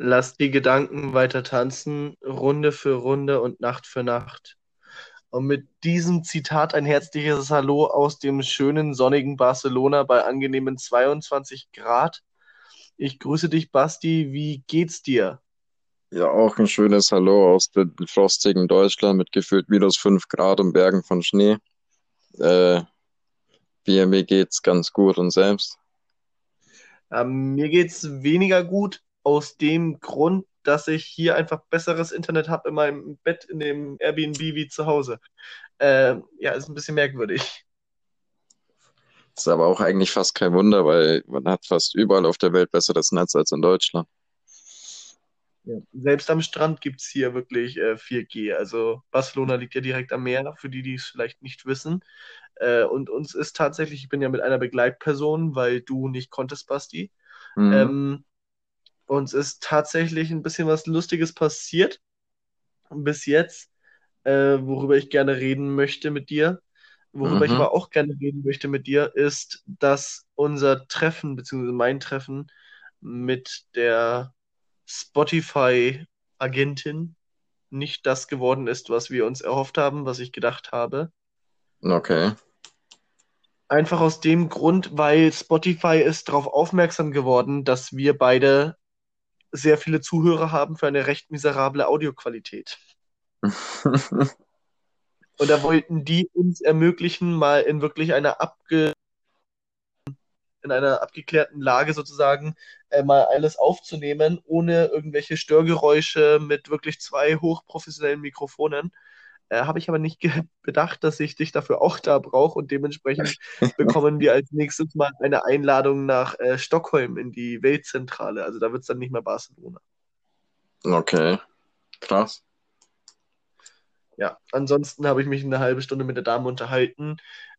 Lass die Gedanken weiter tanzen, Runde für Runde und Nacht für Nacht. Und mit diesem Zitat ein herzliches Hallo aus dem schönen sonnigen Barcelona bei angenehmen 22 Grad. Ich grüße dich, Basti. Wie geht's dir? Ja, auch ein schönes Hallo aus dem frostigen Deutschland mit gefühlt minus 5 Grad und Bergen von Schnee. Äh, mir geht's ganz gut und selbst? Ähm, mir geht's weniger gut aus dem Grund, dass ich hier einfach besseres Internet habe in meinem Bett in dem Airbnb wie zu Hause. Äh, ja, ist ein bisschen merkwürdig. Ist aber auch eigentlich fast kein Wunder, weil man hat fast überall auf der Welt besseres Netz als in Deutschland. Ja. Selbst am Strand gibt es hier wirklich äh, 4G. Also Barcelona liegt ja direkt am Meer, für die, die es vielleicht nicht wissen. Äh, und uns ist tatsächlich, ich bin ja mit einer Begleitperson, weil du nicht konntest, Basti. Mhm. Ähm, uns ist tatsächlich ein bisschen was Lustiges passiert bis jetzt, äh, worüber ich gerne reden möchte mit dir. Worüber mhm. ich aber auch gerne reden möchte mit dir, ist, dass unser Treffen, beziehungsweise mein Treffen mit der Spotify-Agentin nicht das geworden ist, was wir uns erhofft haben, was ich gedacht habe. Okay. Einfach aus dem Grund, weil Spotify ist darauf aufmerksam geworden, dass wir beide sehr viele Zuhörer haben für eine recht miserable Audioqualität. Und da wollten die uns ermöglichen, mal in wirklich einer abge in einer abgeklärten Lage sozusagen äh, mal alles aufzunehmen, ohne irgendwelche Störgeräusche mit wirklich zwei hochprofessionellen Mikrofonen. Äh, Habe ich aber nicht bedacht, dass ich dich dafür auch da brauche und dementsprechend bekommen wir als nächstes mal eine Einladung nach äh, Stockholm in die Weltzentrale. Also da wird es dann nicht mehr Barcelona. Okay, krass. Ja, ansonsten habe ich mich eine halbe Stunde mit der Dame unterhalten.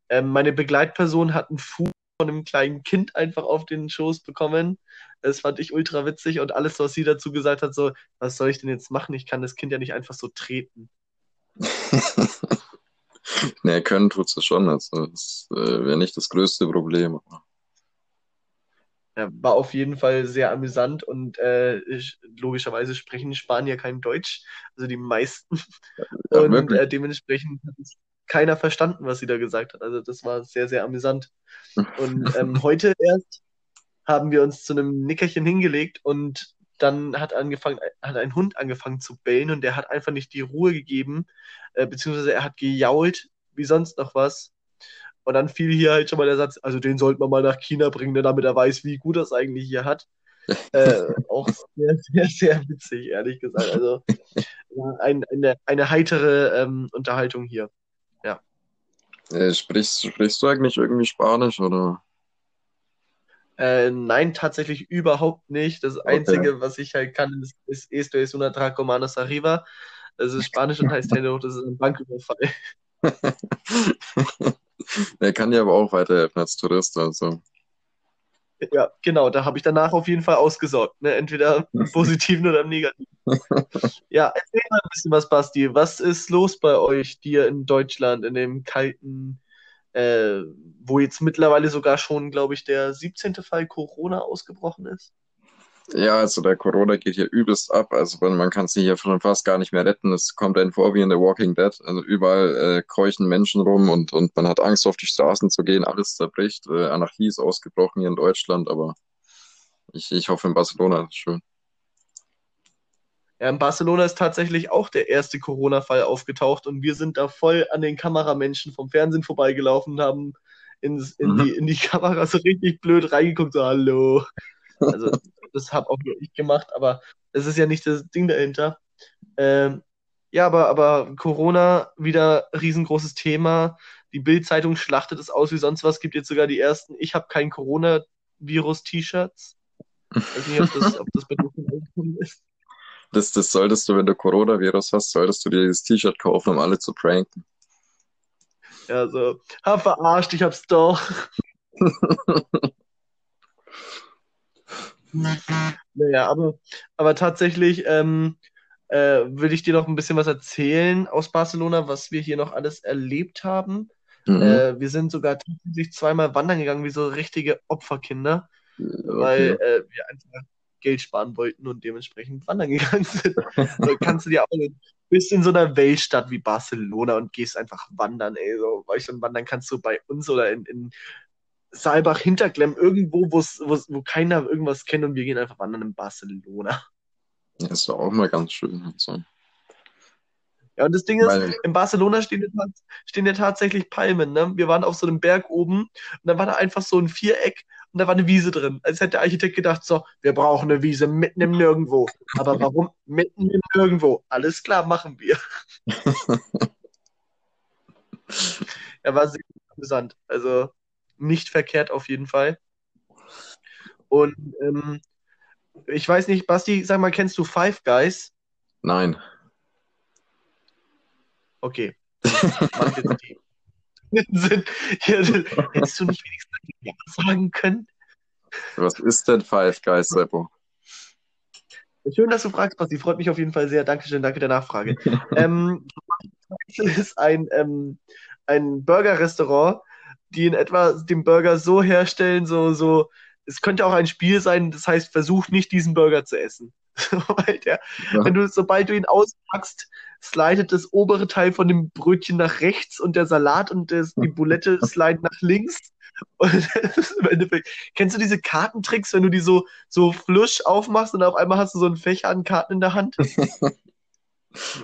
Ähm, meine Begleitperson hat einen Fuß von einem kleinen Kind einfach auf den Schoß bekommen. Das fand ich ultra witzig und alles, was sie dazu gesagt hat, so, was soll ich denn jetzt machen? Ich kann das Kind ja nicht einfach so treten. ne, können tut es schon. Also, das äh, wäre nicht das größte Problem. Ja, war auf jeden Fall sehr amüsant und äh, logischerweise sprechen Spanier kein Deutsch, also die meisten. Ja, und äh, dementsprechend hat es keiner verstanden, was sie da gesagt hat. Also das war sehr, sehr amüsant. Und ähm, heute erst haben wir uns zu einem Nickerchen hingelegt und dann hat angefangen, hat ein Hund angefangen zu bellen und der hat einfach nicht die Ruhe gegeben, äh, beziehungsweise er hat gejault wie sonst noch was. Und dann fiel hier halt schon mal der Satz, also den sollte man mal nach China bringen, ne, damit er weiß, wie gut es eigentlich hier hat. äh, auch sehr, sehr, sehr witzig, ehrlich gesagt. Also ein, eine, eine heitere ähm, Unterhaltung hier. Ja. Äh, sprichst, sprichst du eigentlich irgendwie Spanisch oder? Äh, nein, tatsächlich überhaupt nicht. Das Einzige, okay. was ich halt kann, ist, ist Esto es una Tracomanos arriba. Das ist Spanisch und heißt Hello, das ist ein Banküberfall. Er kann dir aber auch weiterhelfen als Tourist, also. Ja, genau, da habe ich danach auf jeden Fall ausgesorgt. Ne? Entweder im Positiven oder im Negativen. ja, erzähl mal ein bisschen was, Basti. Was ist los bei euch, dir in Deutschland, in dem kalten äh, wo jetzt mittlerweile sogar schon, glaube ich, der 17. Fall Corona ausgebrochen ist. Ja, also der Corona geht hier übelst ab. Also man kann sich hier schon fast gar nicht mehr retten. Es kommt einem vor wie in The Walking Dead. Also überall äh, keuchen Menschen rum und, und man hat Angst, auf die Straßen zu gehen. Alles zerbricht. Äh, Anarchie ist ausgebrochen hier in Deutschland, aber ich, ich hoffe in Barcelona ist schön. Ja, in Barcelona ist tatsächlich auch der erste Corona-Fall aufgetaucht und wir sind da voll an den Kameramenschen vom Fernsehen vorbeigelaufen und haben in, in, mhm. die, in die Kamera so richtig blöd reingeguckt, so hallo. Also das habe auch nur ich gemacht, aber es ist ja nicht das Ding dahinter. Ähm, ja, aber, aber Corona wieder riesengroßes Thema. Die Bild-Zeitung schlachtet es aus wie sonst was. Gibt jetzt sogar die ersten Ich habe kein Corona-Virus-T-Shirts. Ich weiß nicht, ob das, ob das bei dir ist. Das, das solltest du, wenn du Coronavirus hast, solltest du dir dieses T-Shirt kaufen, um alle zu pranken. Ja, so, ha, verarscht, ich hab's doch. naja, aber, aber tatsächlich ähm, äh, will ich dir noch ein bisschen was erzählen aus Barcelona, was wir hier noch alles erlebt haben. Mhm. Äh, wir sind sogar tatsächlich zweimal wandern gegangen, wie so richtige Opferkinder, okay. weil äh, wir einfach Geld sparen wollten und dementsprechend wandern gegangen sind. so kannst du dir auch bist in so einer Weltstadt wie Barcelona und gehst einfach wandern, ey. So, weißt du, wandern kannst du bei uns oder in, in Saalbach, Hinterklemm, irgendwo, wo's, wo's, wo keiner irgendwas kennt und wir gehen einfach wandern in Barcelona. Ja, ist doch auch mal ganz schön. Also. Ja, und das Ding ist, Weil... in Barcelona stehen ja, stehen ja tatsächlich Palmen. Ne? Wir waren auf so einem Berg oben und da war da einfach so ein Viereck und da war eine Wiese drin. Als hätte der Architekt gedacht, so, wir brauchen eine Wiese mitten im Nirgendwo. Aber warum mitten im Nirgendwo? Alles klar, machen wir. er war sehr amüsant. Also nicht verkehrt auf jeden Fall. Und ähm, ich weiß nicht, Basti, sag mal, kennst du Five Guys? Nein. Okay. Sinn. Ja, hättest du nicht wenigstens Ja sagen können? Was ist denn Five Guys, Seppo? Schön, dass du fragst, Basti. Freut mich auf jeden Fall sehr. Dankeschön, danke der Nachfrage. ähm, das ist ein, ähm, ein Burger-Restaurant, die in etwa den Burger so herstellen, so, so, es könnte auch ein Spiel sein, das heißt, versuch nicht diesen Burger zu essen. Weil der, ja. wenn du, sobald du ihn auspackst, slidet das obere Teil von dem Brötchen nach rechts und der Salat und das, die Bulette sliden nach links. Und im Endeffekt, kennst du diese Kartentricks, wenn du die so, so flush aufmachst und auf einmal hast du so einen Fächer an Karten in der Hand?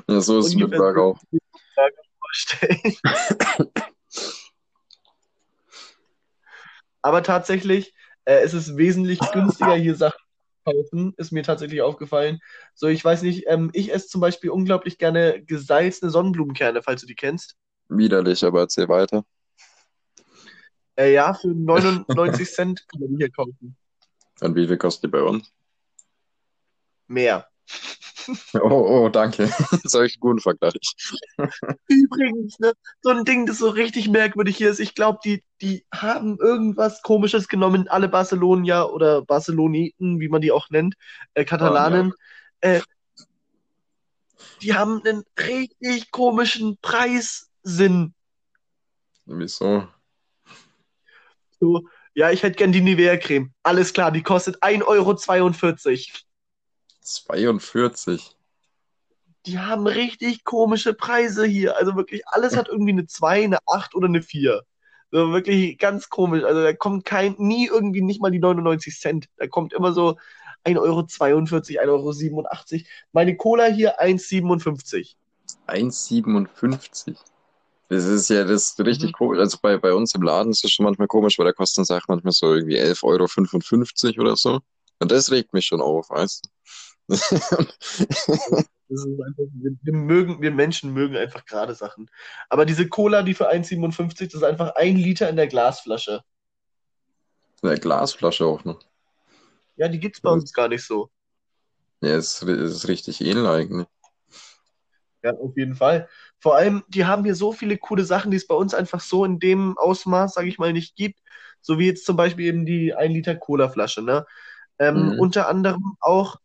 ja, so ist es mit Burger auch. Aber tatsächlich äh, ist es wesentlich günstiger, hier Sachen kaufen, ist mir tatsächlich aufgefallen. So, ich weiß nicht, ähm, ich esse zum Beispiel unglaublich gerne gesalzene Sonnenblumenkerne, falls du die kennst. Widerlich, aber erzähl weiter. Äh, ja, für 99 Cent kann man die hier kaufen. Und wie viel kostet die bei uns? Mehr. Oh, oh, danke. Solch guten Vergleich. Übrigens, ne, so ein Ding, das so richtig merkwürdig hier ist, ich glaube, die, die haben irgendwas Komisches genommen, alle Barcelonier oder Barceloniten, wie man die auch nennt, äh, Katalanen. Oh, ja. äh, die haben einen richtig komischen Preissinn. Wieso? So, ja, ich hätte gern die Nivea-Creme. Alles klar, die kostet 1,42 Euro. 42. Die haben richtig komische Preise hier. Also wirklich, alles hat irgendwie eine 2, eine 8 oder eine 4. So wirklich ganz komisch. Also da kommt kein, nie irgendwie nicht mal die 99 Cent. Da kommt immer so 1,42 Euro, 1,87 Euro. Meine Cola hier 1,57. 1,57. Das ist ja das ist richtig mhm. komisch. Also bei, bei uns im Laden ist das schon manchmal komisch, weil der kostet Sachen manchmal so irgendwie 11,55 Euro oder so. Und das regt mich schon auf, weißt du? Einfach, wir, mögen, wir Menschen mögen einfach gerade Sachen. Aber diese Cola, die für 1,57, das ist einfach ein Liter in der Glasflasche. In der Glasflasche auch noch. Ja, die gibt es bei uns gar nicht so. Ja, es ist, ist richtig ähnlich eigentlich. Ja, auf jeden Fall. Vor allem, die haben hier so viele coole Sachen, die es bei uns einfach so in dem Ausmaß, sage ich mal, nicht gibt. So wie jetzt zum Beispiel eben die 1 Liter Cola-Flasche. Ne? Ähm, mhm. Unter anderem auch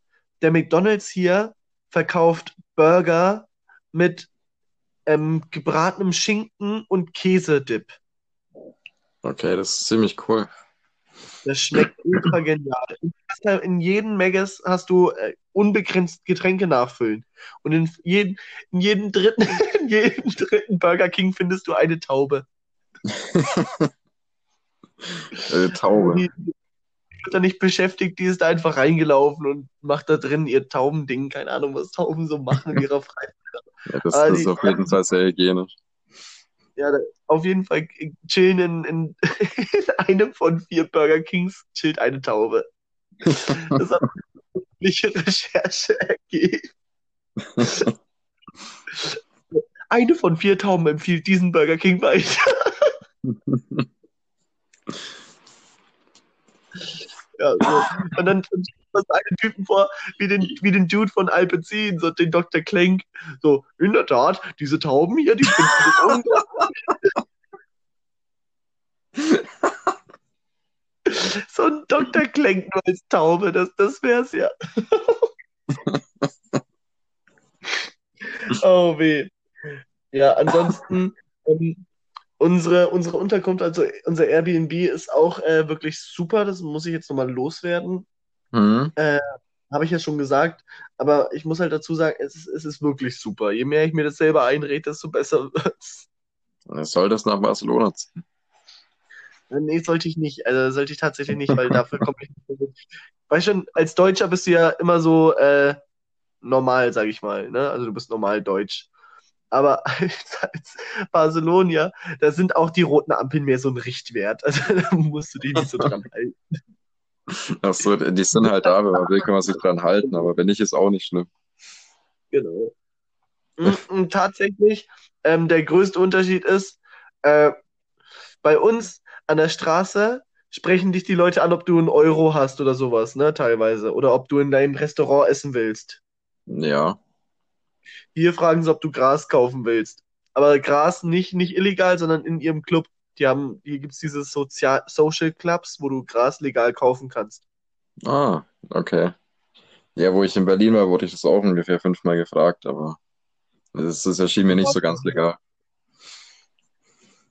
der McDonald's hier verkauft Burger mit ähm, gebratenem Schinken und Käsedip. Okay, das ist ziemlich cool. Das schmeckt ultra genial. In jedem Megas hast du äh, unbegrenzt Getränke nachfüllen. Und in jedem, in jedem dritten, in jedem dritten Burger King findest du eine Taube. eine Taube. Da nicht beschäftigt, die ist da einfach reingelaufen und macht da drin ihr Taubending. Keine Ahnung, was Tauben so machen in ihrer Freizeit. Ja, das, das ist auf jeden Fall sehr hygienisch. Ja, auf jeden Fall chillen in, in, in einem von vier Burger Kings chillt eine Taube. Das hat eine Recherche ergeben. Eine von vier Tauben empfiehlt diesen Burger King weiter. Ja, so. Und dann was einen Typen vor, wie den, wie den Dude von Alpecin, so den Dr. Klenk. So, in der Tat, diese Tauben hier, die finden das so ein Dr. Klenk nur als Taube, das, das wär's ja. oh weh. Ja, ansonsten, ähm, Unsere, unsere Unterkunft, also unser Airbnb ist auch äh, wirklich super, das muss ich jetzt nochmal loswerden. Mhm. Äh, Habe ich ja schon gesagt, aber ich muss halt dazu sagen, es ist, es ist wirklich super. Je mehr ich mir das selber einrede, desto besser wird's. Soll das nach Barcelona ziehen? Nee, sollte ich nicht. Also sollte ich tatsächlich nicht, weil dafür komme ich nicht. Weißt schon, als Deutscher bist du ja immer so äh, normal, sag ich mal. Ne? Also du bist normal deutsch. Aber als, Barcelonier, da sind auch die roten Ampeln mehr so ein Richtwert. Also da musst du dich nicht so dran halten. Ach so, die sind halt da, wenn man will, kann man sich dran halten, aber wenn nicht, ist auch nicht schlimm. Genau. Und tatsächlich, ähm, der größte Unterschied ist, äh, bei uns an der Straße sprechen dich die Leute an, ob du einen Euro hast oder sowas, ne, teilweise. Oder ob du in deinem Restaurant essen willst. Ja. Hier fragen sie, ob du Gras kaufen willst. Aber Gras nicht, nicht illegal, sondern in ihrem Club. Die haben, hier gibt's diese Sozial Social Clubs, wo du Gras legal kaufen kannst. Ah, okay. Ja, wo ich in Berlin war, wurde ich das auch ungefähr fünfmal gefragt, aber das, das erschien mir nicht so ganz legal.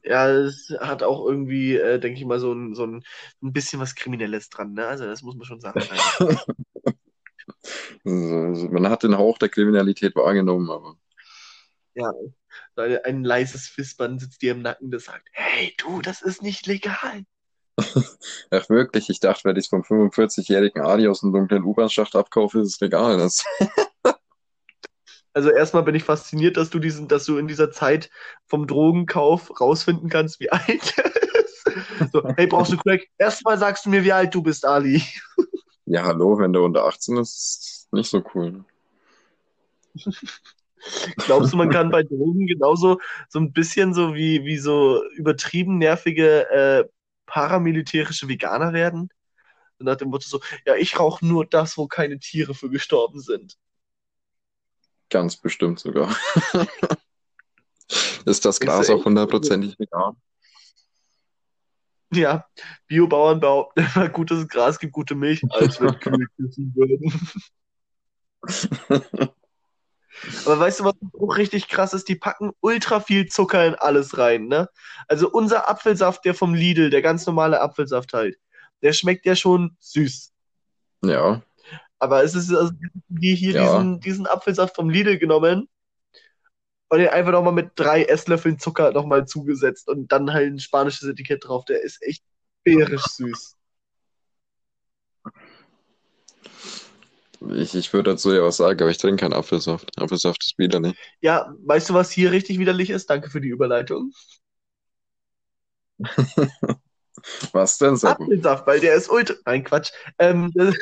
Ja, es hat auch irgendwie, äh, denke ich mal, so ein, so ein, ein bisschen was Kriminelles dran, ne? Also das muss man schon sagen. Also, man hat den Hauch der Kriminalität wahrgenommen, aber Ja, ein, leises Fistband sitzt dir im Nacken, das sagt, hey, du, das ist nicht legal. ach wirklich, ich dachte, wenn ich es vom 45-jährigen Adi aus dem dunklen U-Bahn-Schacht abkaufe, ist es legal. Das, Also erstmal bin ich fasziniert, dass du diesen, dass du in dieser Zeit vom Drogenkauf rausfinden kannst, wie alt er ist. So, hey, brauchst du Crack? Erstmal sagst du mir, wie alt du bist, Ali. ja, hallo, wenn der unter 18 ist, ist nicht so cool. Glaubst du, man kann bei Drogen genauso so ein bisschen so wie, wie so übertrieben nervige äh, paramilitärische Veganer werden? Und nach dem Motto so, ja, ich rauche nur das, wo keine Tiere für gestorben sind. Ganz bestimmt sogar. Ist das echt auch hundertprozentig vegan? Ja, Biobauern behaupten immer, gutes Gras gibt gute Milch, als wenn Kühe küssen würden. Aber weißt du, was auch richtig krass ist? Die packen ultra viel Zucker in alles rein, ne? Also unser Apfelsaft, der vom Lidl, der ganz normale Apfelsaft halt, der schmeckt ja schon süß. Ja, Aber es ist also die hier ja. diesen, diesen Apfelsaft vom Lidl genommen und den einfach nochmal mit drei Esslöffeln Zucker nochmal zugesetzt und dann halt ein spanisches Etikett drauf. Der ist echt bärisch süß. Ich, ich würde dazu ja was sagen, aber ich trinke keinen Apfelsaft. Apfelsaft ist widerlich. Ja, weißt du, was hier richtig widerlich ist? Danke für die Überleitung. Was denn, Seppo? Apfelsaft, weil der ist ultra. Nein, Quatsch. Ähm, das,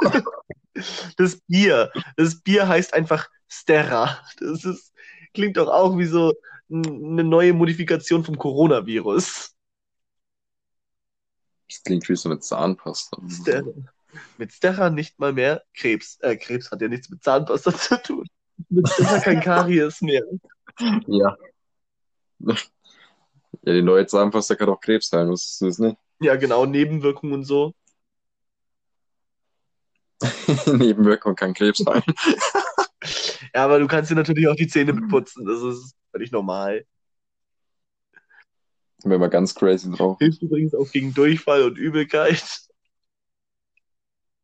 das Bier. Das Bier heißt einfach Sterra. Das ist, klingt doch auch wie so eine neue Modifikation vom Coronavirus. Das klingt wie so eine Zahnpasta. Mit Sterra nicht mal mehr Krebs. Äh, Krebs hat ja nichts mit Zahnpasta zu tun. Mit Sterra kein Karies mehr. Ja. Ja, die neue Zahnpasta kann auch Krebs heilen, wusstest du das nicht? Ja, genau, Nebenwirkungen und so. Nebenwirkung kann Krebs heilen. Ja, aber du kannst dir natürlich auch die Zähne beputzen. Das ist völlig normal. Wenn man ganz crazy drauf. Hilft übrigens auch gegen Durchfall und Übelkeit.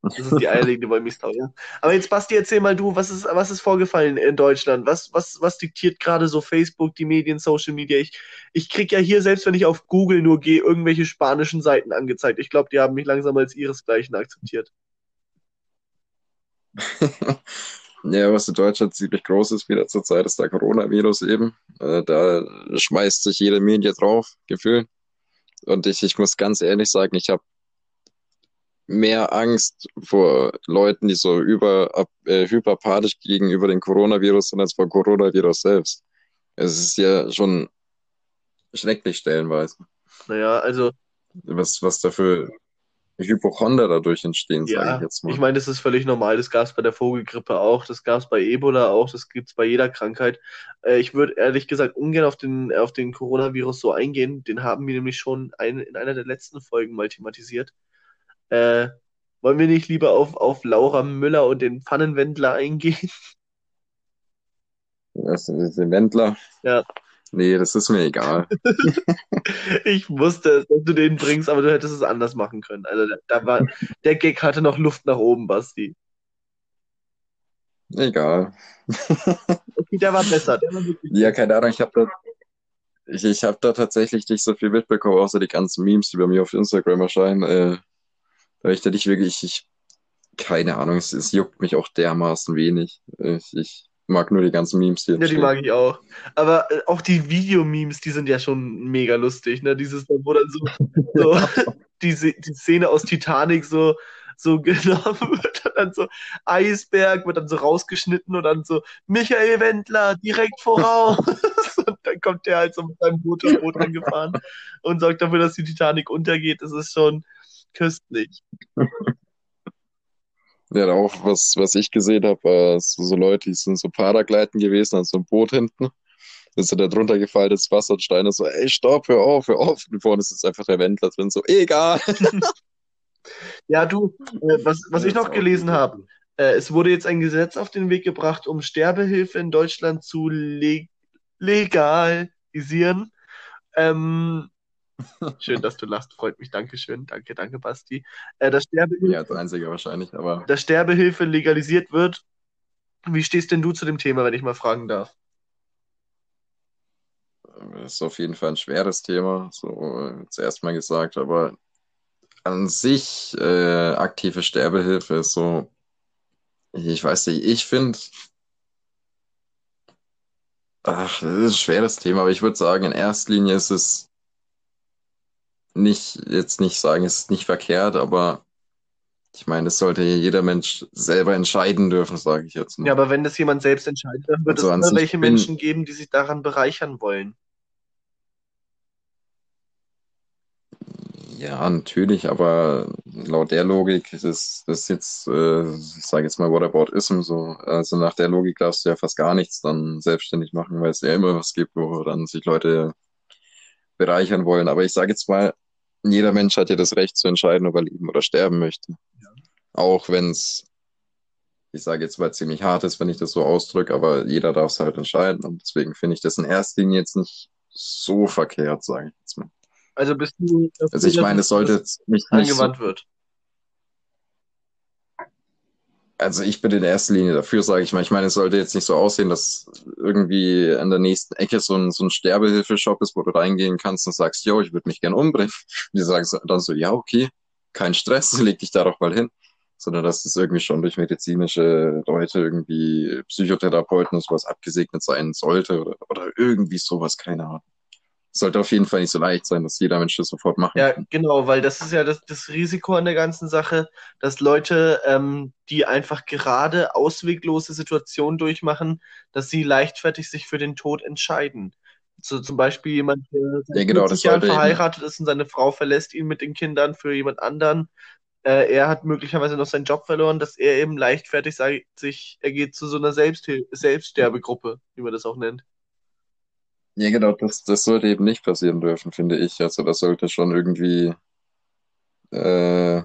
Das ist die eierlegende Wollmilchsau, ja. Aber jetzt, Basti, erzähl mal du, was ist, was ist vorgefallen in Deutschland? Was, was, was diktiert gerade so Facebook, die Medien, Social Media? Ich, ich krieg ja hier, selbst wenn ich auf Google nur gehe, irgendwelche spanischen Seiten angezeigt. Ich glaube, die haben mich langsam als ihresgleichen akzeptiert. Ja, was in Deutschland ziemlich groß ist wieder zur Zeit, ist der Coronavirus eben. Äh, da schmeißt sich jede Medie drauf, gefühlt. Und ich, ich muss ganz ehrlich sagen, ich habe mehr Angst vor Leuten, die so über, äh, hyperpathisch gegenüber dem Coronavirus sind, als vor Coronavirus selbst. Es ist ja schon schrecklich stellenweise, Naja, also, was, was da für Hypochonder dadurch entstehen, sage ja, ich jetzt ich mal. meine, das ist völlig normal. Das gab es bei der Vogelgrippe auch, das gab es bei Ebola auch, das gibt es bei jeder Krankheit. Äh, ich würde ehrlich gesagt ungern auf den, auf den Coronavirus so eingehen. Den haben wir nämlich schon ein, in einer der letzten Folgen mal thematisiert. Äh, wollen wir nicht lieber auf, auf Laura Müller und den Pfannenwendler eingehen? Das sind diese Wendler. Ja, Nee, das ist mir egal. ich wusste, dass du den bringst, aber du hättest es anders machen können. Also da war, der Gag hatte noch Luft nach oben, Basti. Egal. okay, der war besser. Der war ja, keine Ahnung, ich habe da, ich, ich hab da tatsächlich nicht so viel mitbekommen, außer die ganzen Memes, die bei mir auf Instagram erscheinen. Äh, da ich da nicht wirklich, ich, keine Ahnung, es, es juckt mich auch dermaßen wenig. Ich, ich mag nur die ganzen Memes hier. Ja, die mag ich auch. Aber äh, auch die Videomemes, die sind ja schon mega lustig, ne? Dieses, wo dann so, so die, die Szene aus Titanic so, so genommen wird und dann so Eisberg wird dann so rausgeschnitten und dann so Michael Wendler direkt voraus. und dann kommt der halt so mit seinem Motorboot angefahren und sorgt dafür, dass die Titanic untergeht. Das ist schon köstlich. Ja, auch was, was ich gesehen habe, war so, so Leute, die sind so Paragleiten gewesen, an so einem Boot hinten. Ist da drunter gefallen, das Wasser und Steine so, ey, stopp, hör auf, hör auf. Und vorne ist jetzt einfach der Wendler drin, so, egal. ja, du, äh, was, was ich noch gelesen habe, äh, es wurde jetzt ein Gesetz auf den Weg gebracht, um Sterbehilfe in Deutschland zu leg legalisieren. Ähm, Schön, dass du lachst, freut mich. Dankeschön. Danke, danke, Basti. Äh, dass Sterbehilfe, ja, als einziger wahrscheinlich, aber. Dass Sterbehilfe legalisiert wird. Wie stehst denn du zu dem Thema, wenn ich mal fragen darf? Das ist auf jeden Fall ein schweres Thema, so zuerst mal gesagt, aber an sich äh, aktive Sterbehilfe ist so, ich weiß nicht, ich finde, ach, das ist ein schweres Thema, aber ich würde sagen, in erster Linie ist es nicht, jetzt nicht sagen, es ist nicht verkehrt, aber ich meine, es sollte jeder Mensch selber entscheiden dürfen, sage ich jetzt mal. Ja, aber wenn das jemand selbst entscheidet, dann wird also es immer welche bin... Menschen geben, die sich daran bereichern wollen. Ja, natürlich, aber laut der Logik ist es das jetzt, äh, ich sage jetzt mal Whataboutism so. Also nach der Logik darfst du ja fast gar nichts dann selbstständig machen, weil es ja immer was gibt, wo dann sich Leute bereichern wollen. Aber ich sage jetzt mal, jeder Mensch hat ja das Recht zu entscheiden, ob er leben oder sterben möchte. Ja. Auch wenn es, ich sage jetzt mal, ziemlich hart ist, wenn ich das so ausdrücke, aber jeder darf es halt entscheiden. Und deswegen finde ich das in erster Linie jetzt nicht so verkehrt, sage ich jetzt mal. Also bist du. Also ich meine, es sollte jetzt nicht, nicht angewandt so, wird also ich bin in erster Linie dafür, sage ich mal. Ich meine, es sollte jetzt nicht so aussehen, dass irgendwie an der nächsten Ecke so ein, so ein Sterbehilfeshop ist, wo du reingehen kannst und sagst, yo, ich würde mich gern umbringen. Die sagen dann so, ja, okay, kein Stress, leg dich da doch mal hin. Sondern dass das irgendwie schon durch medizinische Leute, irgendwie Psychotherapeuten und sowas abgesegnet sein sollte oder, oder irgendwie sowas, keine Ahnung sollte auf jeden Fall nicht so leicht sein, dass jeder Mensch das sofort machen ja, kann. Ja, genau, weil das ist ja das, das Risiko an der ganzen Sache, dass Leute, ähm, die einfach gerade ausweglose Situationen durchmachen, dass sie leichtfertig sich für den Tod entscheiden. So zum Beispiel jemand, der seit ja, genau, 40 Jahren verheiratet eben. ist und seine Frau verlässt ihn mit den Kindern für jemand anderen. Äh, er hat möglicherweise noch seinen Job verloren, dass er eben leichtfertig sagt, sich, er geht zu so einer Selbsthil Selbststerbegruppe, wie man das auch nennt. Ja, genau, das, das sollte eben nicht passieren dürfen, finde ich. Also das sollte schon irgendwie äh,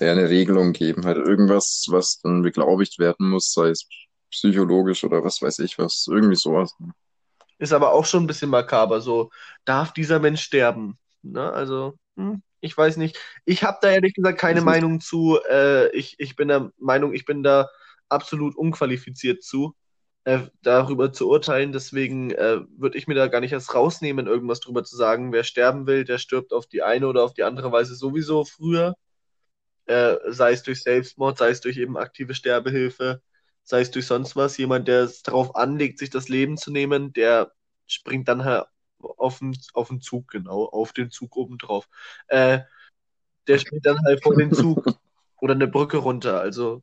eine Regelung geben, halt irgendwas, was dann beglaubigt werden muss, sei es psychologisch oder was weiß ich was, irgendwie sowas. Ist aber auch schon ein bisschen makaber, so, darf dieser Mensch sterben? Ne? Also, hm, ich weiß nicht. Ich habe da ehrlich gesagt keine Meinung zu. Äh, ich, ich bin der Meinung, ich bin da absolut unqualifiziert zu äh, darüber zu urteilen. Deswegen äh, würde ich mir da gar nicht erst rausnehmen, irgendwas drüber zu sagen. Wer sterben will, der stirbt auf die eine oder auf die andere Weise sowieso früher. Äh, sei es durch Selbstmord, sei es durch eben aktive Sterbehilfe, sei es durch sonst was. Jemand, der es darauf anlegt, sich das Leben zu nehmen, der springt dann halt auf den, auf den Zug, genau, auf den Zug obendrauf. Äh, der springt dann halt vor den Zug oder eine Brücke runter. Also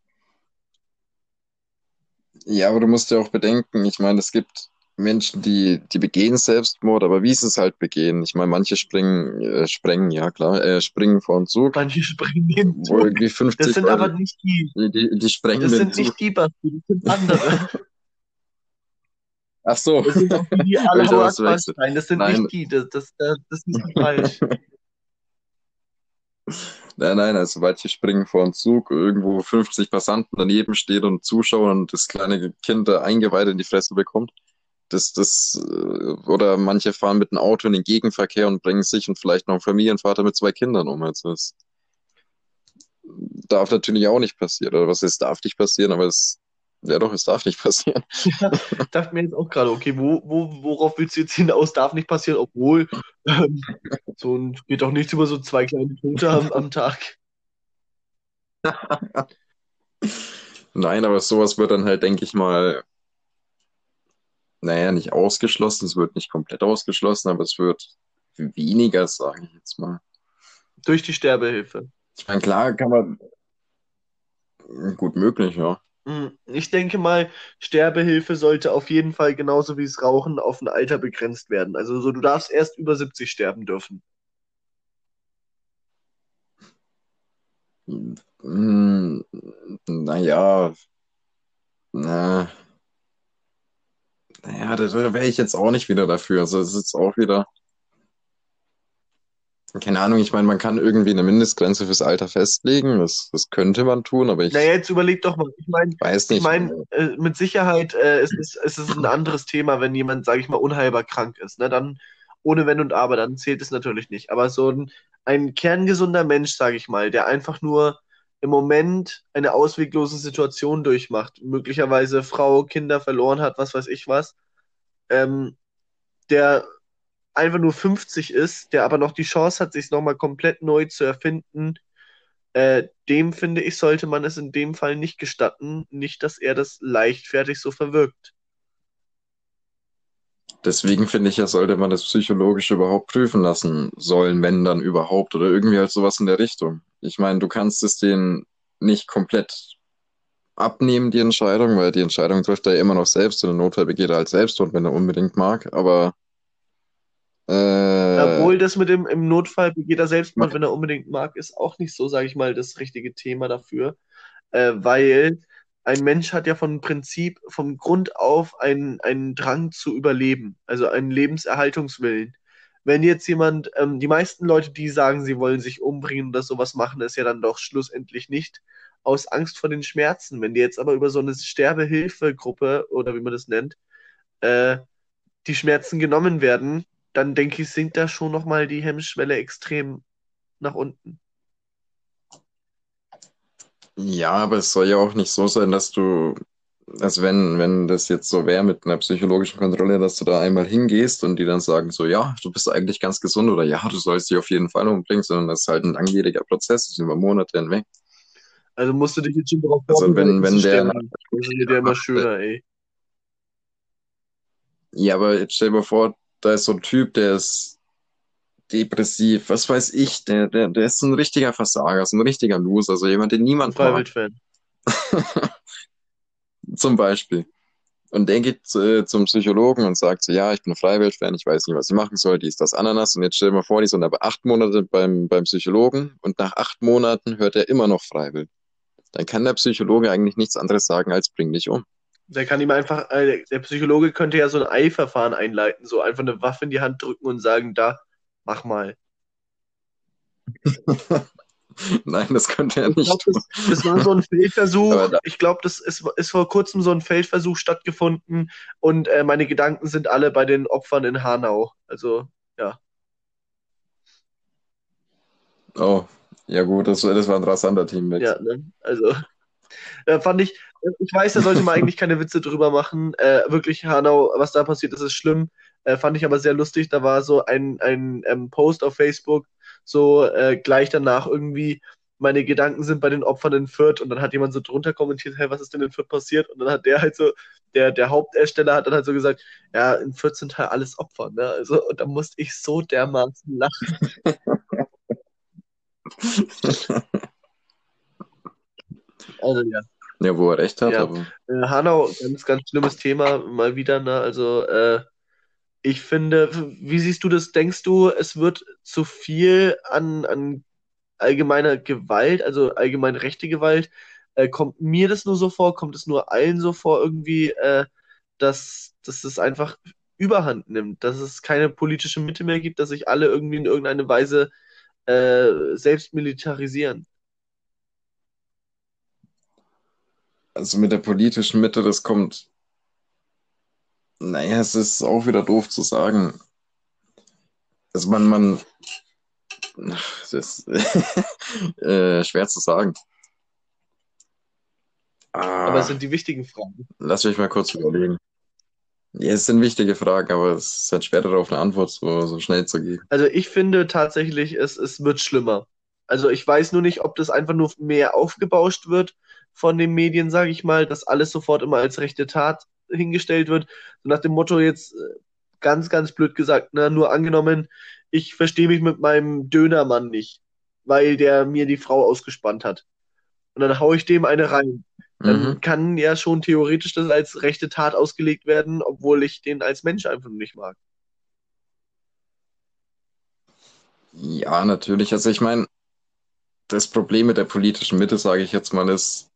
ja, aber du musst ja auch bedenken, ich meine, es gibt Menschen, die, die begehen Selbstmord, aber wie sie es halt begehen. Ich meine, manche springen, äh, sprengen, ja klar, äh, springen vor den Zug. Manche springen den Zug. Irgendwie 50 das sind Leute, aber nicht die. Die, die, die sprengen Das sind Zug. nicht die, Basti, das sind andere. Ach so. Das sind auch die, die alle Nein, das sind Nein. nicht die, das, das, das, ist falsch. Nein, nein, also manche springen vor den Zug, irgendwo 50 Passanten daneben stehen und zuschauen und das kleine Kind da Eingeweide in die Fresse bekommt. Das, das, äh, oder manche fahren mit einem Auto in den Gegenverkehr und bringen sich und vielleicht noch einen Familienvater mit zwei Kindern um. Also das darf natürlich auch nicht passieren. Oder was ist, darf nicht passieren, aber es, ja doch, es darf nicht passieren. Ja, dachte mir jetzt auch gerade, okay, wo, wo, worauf willst du jetzt hinaus? Darf nicht passieren, obwohl ähm, so ein, geht doch nichts über so zwei kleine Tote am, am Tag. Nein, aber sowas wird dann halt, denke ich mal, naja, nicht ausgeschlossen, es wird nicht komplett ausgeschlossen, aber es wird weniger, sage ich jetzt mal. Durch die Sterbehilfe. Ich meine, klar kann man, gut möglich, ja. Hm, ich denke mal, Sterbehilfe sollte auf jeden Fall genauso wie das Rauchen auf ein Alter begrenzt werden. Also so, du darfst erst über 70 sterben dürfen. Hm, naja, na, naja, da wäre ich jetzt auch nicht wieder dafür. Also es ist auch wieder, keine Ahnung, ich meine, man kann irgendwie eine Mindestgrenze fürs Alter festlegen. Das, das könnte man tun, aber ich Naja, jetzt überleg doch mal. Ich meine, ich meine, äh, mit Sicherheit äh, ist es, ist es ein anderes Thema, wenn jemand, sage ich mal, unheilbar krank ist. Ne? Dann ohne Wenn und Aber, dann zählt es natürlich nicht. Aber so ein, ein kerngesunder Mensch, sage ich mal, der einfach nur im Moment eine ausweglose Situation durchmacht, möglicherweise Frau, Kinder verloren hat, was weiß ich was, ähm, der einfach nur 50 ist, der aber noch die Chance hat, sich nochmal komplett neu zu erfinden, äh, dem finde ich, sollte man es in dem Fall nicht gestatten, nicht, dass er das leichtfertig so verwirkt. Deswegen finde ich ja, sollte man das psychologisch überhaupt prüfen lassen sollen, wenn dann überhaupt, oder irgendwie halt sowas in der Richtung. Ich meine, du kannst es denen nicht komplett abnehmen, die Entscheidung, weil die Entscheidung trifft er immer noch selbst und im Notfall begeht er halt selbst und wenn er unbedingt mag, aber Obwohl das mit dem im Notfall begeht er Selbstmord, wenn er unbedingt mag, ist auch nicht so, sage ich mal, das richtige Thema dafür, äh, weil ein Mensch hat ja von Prinzip, vom Grund auf einen, einen Drang zu überleben, also einen Lebenserhaltungswillen. Wenn jetzt jemand, ähm, die meisten Leute, die sagen, sie wollen sich umbringen oder sowas machen, ist ja dann doch schlussendlich nicht aus Angst vor den Schmerzen. Wenn die jetzt aber über so eine Sterbehilfegruppe oder wie man das nennt, äh, die Schmerzen genommen werden, dann denke ich, sinkt da schon nochmal die Hemmschwelle extrem nach unten. Ja, aber es soll ja auch nicht so sein, dass du, also wenn, wenn das jetzt so wäre mit einer psychologischen Kontrolle, dass du da einmal hingehst und die dann sagen so, ja, du bist eigentlich ganz gesund oder ja, du sollst dich auf jeden Fall umbringen, sondern das ist halt ein langwieriger Prozess, das ist über Monate hinweg. Also musst du dich jetzt schon darauf Also wenn, wenn der, wird ja immer schöner, ey. ja, aber jetzt stell dir mal vor, da ist so ein Typ, der ist depressiv, was weiß ich, der, der, der ist ein richtiger Versager, so ein richtiger Loser, also jemand, den niemand mag. Freiwild-Fan. Zum Beispiel. Und der geht äh, zum Psychologen und sagt so, ja, ich bin Freiwild-Fan, ich weiß nicht, was ich machen soll, dies, das, Ananas. Und jetzt stell dir mal vor, die sind aber acht Monate beim, beim Psychologen und nach acht Monaten hört er immer noch Freiwild. Dann kann der Psychologe eigentlich nichts anderes sagen als bring dich um. Der kann ihm einfach, äh, der Psychologe könnte ja so ein Eilverfahren einleiten, so einfach eine Waffe in die Hand drücken und sagen, da, mach mal. Nein, das könnte er Ich nicht glaube, tun. das, das war so ein Feldversuch. Da, Ich glaube, das ist, ist vor kurzem so ein Feldversuch stattgefunden und äh, meine Gedanken sind alle bei den Opfern in Hanau. Also, ja. oh, ja gut, das, das war ein rasanter Teamwechsel. Ja, ne? Also, äh, fand ich, ich weiß, da sollte man eigentlich keine Witze drüber machen. Äh, wirklich, Hanau, was da passiert ist, ist schlimm. Äh, fand ich aber sehr lustig. Da war so ein, ein ähm, Post auf Facebook, so äh, gleich danach irgendwie, meine Gedanken sind bei den Opfern in Fürth und dann hat jemand so drunter kommentiert, hey, was ist denn in Fürth passiert? Und dann hat der halt so, der, der Hauptersteller hat dann halt so gesagt, ja, in Fürth sind halt alles Opfer, ne? Also, und da musste ich so dermaßen lachen. Also ja. Ja, wo er recht hat, Ja. aber Äh, Hanau, ganz, ganz schlimmes Thema, mal wieder, ne? Also, äh, ich finde, wie siehst du das? Denkst du, es wird zu viel an, an allgemeiner Gewalt, also allgemein rechte Gewalt? Äh, kommt mir das nur so vor? Kommt es nur allen so vor, irgendwie, äh, dass, dass es einfach Überhand nimmt, dass es keine politische Mitte mehr gibt, dass sich alle irgendwie in irgendeine Weise äh, selbst militarisieren? Also mit der politischen Mitte, das kommt Naja, es ist auch wieder doof zu sagen. Also man, man, das ist äh, schwer zu sagen. Ah, aber es sind die wichtigen Fragen. Lass mich mal kurz überlegen. Ja, es sind wichtige Fragen, aber es ist halt schwer darauf eine Antwort so, so schnell zu geben. Also ich finde tatsächlich, es, es wird schlimmer. Also ich weiß nur nicht, ob das einfach nur mehr aufgebauscht wird von den Medien, sage ich mal, dass alles sofort immer als rechte Tat hingestellt wird. So nach dem Motto jetzt äh, ganz, ganz blöd gesagt, ne, nur angenommen, ich verstehe mich mit meinem Dönermann nicht, weil der mir die Frau ausgespannt hat. Und dann haue ich dem eine rein. Dann mhm. kann ja schon theoretisch das als rechte Tat ausgelegt werden, obwohl ich den als Mensch einfach nicht mag. Ja, natürlich. Also ich meine, das Problem mit der politischen Mitte, sage ich jetzt mal, ist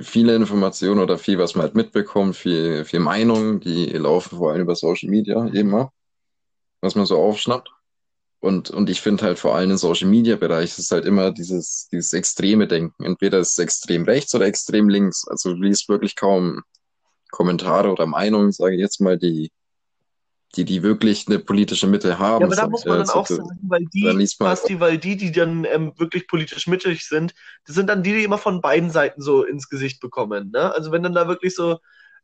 viele Informationen oder viel, was man halt mitbekommt, viel, viel Meinung, die laufen vor allem über Social Media eben ab, was man so aufschnappt. Und, und ich finde halt vor allem im Social Media Bereich ist halt immer dieses, dieses extreme Denken. Entweder ist es extrem rechts oder extrem links. Also du liest wirklich kaum Kommentare oder Meinungen, sage ich jetzt mal, die, die, die wirklich eine politische Mitte haben. Ja, aber da muss man dann auch sagen, weil die, Basti, weil die, die dann ähm, wirklich politisch mittig sind, das sind dann die, die immer von beiden Seiten so ins Gesicht bekommen. Ne? Also wenn dann da wirklich so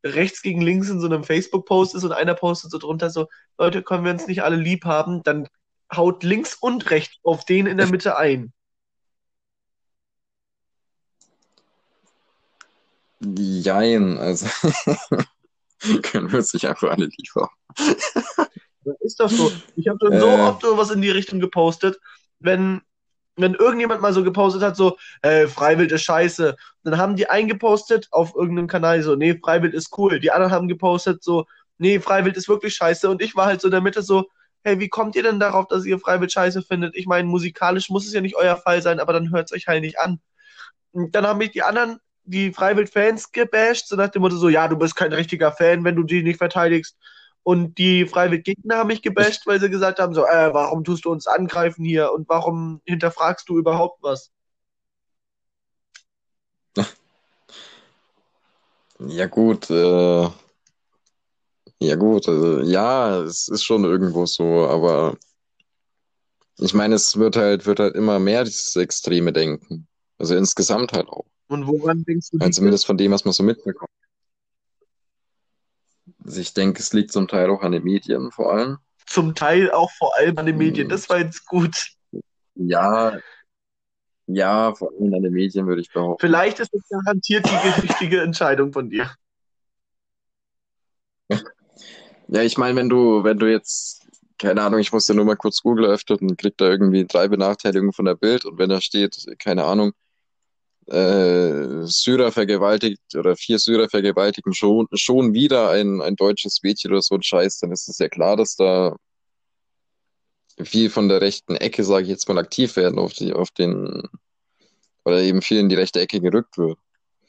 rechts gegen links in so einem Facebook-Post ist und einer postet so drunter so, Leute, können wir uns nicht alle lieb haben, dann haut links und rechts auf den in der Mitte ein. Jein, also können wir uns nicht einfach alle haben. ist doch so. Ich habe schon äh, so oft sowas in die Richtung gepostet, wenn, wenn irgendjemand mal so gepostet hat, so, äh, Freiwild ist scheiße, dann haben die eingepostet auf irgendeinem Kanal so, nee, Freiwild ist cool. Die anderen haben gepostet so, nee, Freiwild ist wirklich scheiße. Und ich war halt so in der Mitte so, hey, wie kommt ihr denn darauf, dass ihr Freiwild scheiße findet? Ich meine, musikalisch muss es ja nicht euer Fall sein, aber dann hört es euch halt nicht an. Und dann haben mich die anderen, die Freiwild-Fans gebasht, so nach dem Motto so, ja, du bist kein richtiger Fan, wenn du die nicht verteidigst. Und die Freiwild-Gegner haben mich gebasht, weil sie gesagt haben so, äh, warum tust du uns angreifen hier und warum hinterfragst du überhaupt was? Ja gut, äh, ja, gut, also, ja, es ist schon irgendwo so, aber ich meine, es wird halt, wird halt immer mehr dieses extreme Denken. Also insgesamt halt auch. Und woran denkst du? Also zumindest von dem, was man so mitbekommt. Also ich denke, es liegt zum Teil auch an den Medien vor allem. Zum Teil auch vor allem an den Medien, das war jetzt gut. Ja, ja, vor allem an den Medien würde ich behaupten. Vielleicht ist es garantiert die richtige Entscheidung von dir. Ja, ich meine, wenn du, wenn du jetzt, keine Ahnung, ich muss ja nur mal kurz Google öffnen und krieg da irgendwie drei Benachteiligungen von der Bild und wenn da steht, keine Ahnung, äh, Syrer vergewaltigt oder vier Syrer vergewaltigen schon, schon wieder ein, ein deutsches Mädchen oder so ein Scheiß, dann ist es ja klar, dass da viel von der rechten Ecke, sage ich jetzt mal, aktiv werden auf die, auf den, oder eben viel in die rechte Ecke gerückt wird.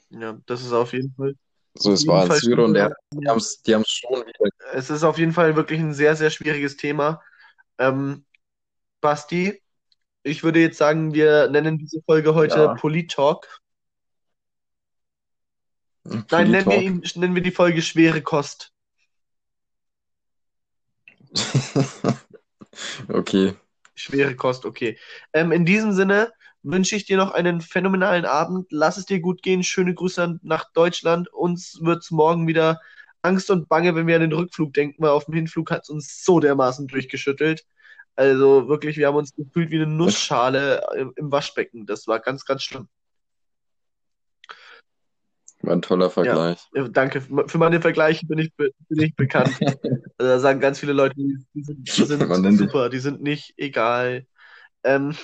Ja, das ist auf jeden Fall. So, es war ein Syrer und der, die haben es die schon wieder. Es ist auf jeden Fall wirklich ein sehr, sehr schwieriges Thema. Ähm, Basti, ich würde jetzt sagen, wir nennen diese Folge heute ja. Polit-Talk. Polit Nein, nennen wir, ihn, nennen wir die Folge Schwere Kost. okay. Schwere Kost, okay. Ähm, in diesem Sinne, wünsche ich dir noch einen phänomenalen Abend. Lass es dir gut gehen. Schöne Grüße nach Deutschland. Uns wird es morgen wieder Angst und Bange, wenn wir an den Rückflug denken, weil auf dem Hinflug hat es uns so dermaßen durchgeschüttelt. Also wirklich, wir haben uns gefühlt wie eine Nussschale im Waschbecken. Das war ganz, ganz schlimm. War ein toller Vergleich. Ja, danke. Für meine Vergleiche bin ich, bin ich bekannt. also, da sagen ganz viele Leute, die, sind, die sind super, die sind nicht egal. Ähm,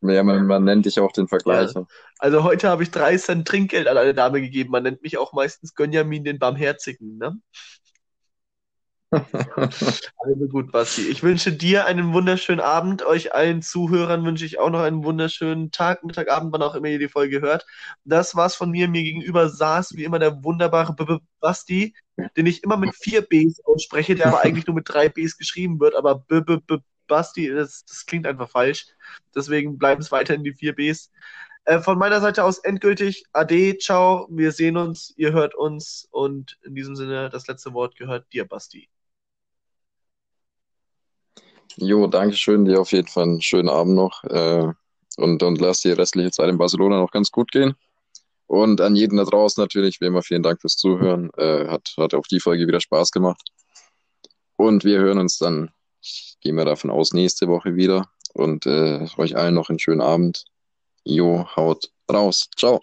ja, man, man nennt dich auch den Vergleicher. Ja. Also heute habe ich drei Cent Trinkgeld an eine Dame gegeben. Man nennt mich auch meistens Gönjamin den Barmherzigen, ne? also gut, Basti. Ich wünsche dir einen wunderschönen Abend. Euch allen Zuhörern wünsche ich auch noch einen wunderschönen Tag, Mittag, Abend, wann auch immer ihr die Folge hört. Das war's von mir. Mir gegenüber saß wie immer der wunderbare B -B Basti, den ich immer mit vier Bs ausspreche, der aber eigentlich nur mit drei Bs geschrieben wird, aber B -B -B Basti, das, das klingt einfach falsch. Deswegen bleiben es weiterhin die vier Bs. Äh, von meiner Seite aus endgültig Ade, ciao, wir sehen uns, ihr hört uns und in diesem Sinne das letzte Wort gehört dir, Basti. Jo, danke schön, dir auf jeden Fall einen schönen Abend noch äh, und, und lass die restliche Zeit in Barcelona noch ganz gut gehen. Und an jeden da draußen natürlich, wie immer, vielen Dank fürs Zuhören. Äh, hat, hat auch die Folge wieder Spaß gemacht. Und wir hören uns dann, gehen wir davon aus, nächste Woche wieder. Und äh, euch allen noch einen schönen Abend. Jo, haut raus. Ciao.